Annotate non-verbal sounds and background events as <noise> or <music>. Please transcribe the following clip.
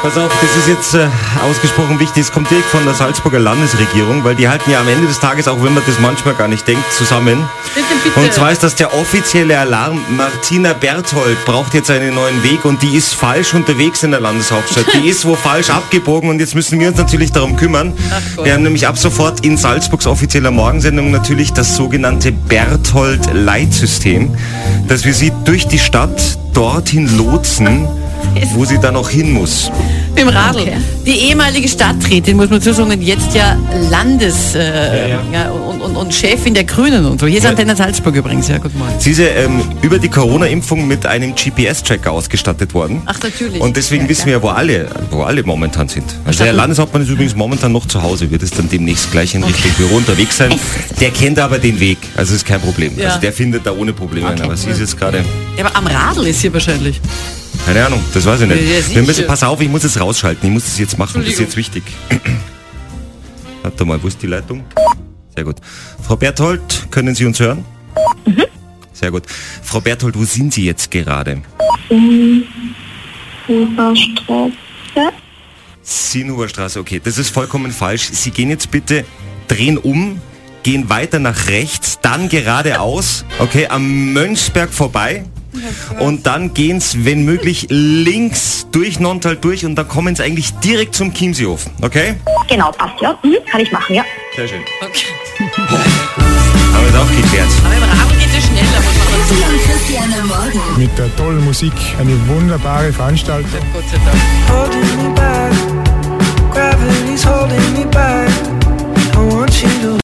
Pass auf, das ist jetzt äh, ausgesprochen wichtig. Es kommt direkt von der Salzburger Landesregierung, weil die halten ja am Ende des Tages, auch wenn man das manchmal gar nicht denkt, zusammen. Bitte, bitte. Und zwar ist das der offizielle Alarm. Martina Berthold braucht jetzt einen neuen Weg und die ist falsch unterwegs in der Landeshauptstadt. Die ist wo falsch abgebogen und jetzt müssen wir uns natürlich darum kümmern. Gott. Wir haben nämlich ab sofort in Salzburgs offizieller Morgensendung natürlich das sogenannte Berthold-Leitsystem, dass wir sie durch die Stadt dorthin lotsen, wo sie dann auch hin muss. Mit dem Radl. Die ehemalige Stadträtin, muss man zusagen, jetzt ja Landes- äh, Ja, ja, und, und, und Chefin der Grünen und so. Hier ist Ja. Antenne Salzburg übrigens, ja, guten Morgen. Sie ist ja, ähm, über die Corona-Impfung mit einem GPS-Tracker ausgestattet worden. Ach, natürlich. Und deswegen wissen wir ja, wo alle, wo alle momentan sind. Also der Landeshauptmann ist übrigens momentan noch zu Hause, wird es dann demnächst gleich in Richtung Büro unterwegs sein. Der kennt aber den Weg, also ist kein Problem. Ja. Also der findet da ohne Probleme ein. Aber sie ist jetzt gerade, Ja, aber am Radl ist hier wahrscheinlich. keine Ahnung, das weiß ich Ja, nicht. Wir müssen, pass auf, ich muss es rausschalten, ich muss es jetzt machen, das ist jetzt wichtig. <clears throat> Warte mal, wo ist die Leitung? Sehr gut. Frau Berthold, können Sie uns hören? Sehr gut. Frau Berthold, wo sind Sie jetzt gerade? Huberstraße. Sinnhuber Straße, okay, das ist vollkommen falsch. Sie gehen jetzt bitte, drehen um, gehen weiter nach rechts, dann geradeaus, okay, am Mönchsberg vorbei. Und dann gehen Sie, wenn möglich, links durch Nontal durch und dann kommen Sie eigentlich direkt zum Chiemseehofen, okay? Genau, passt, ja. Mhm, kann ich machen, ja. Sehr schön. Okay. <laughs> Haben wir das auch geklärt. Aber im geht es schneller, mit der tollen Musik. Eine wunderbare Veranstaltung. Gott sei Dank.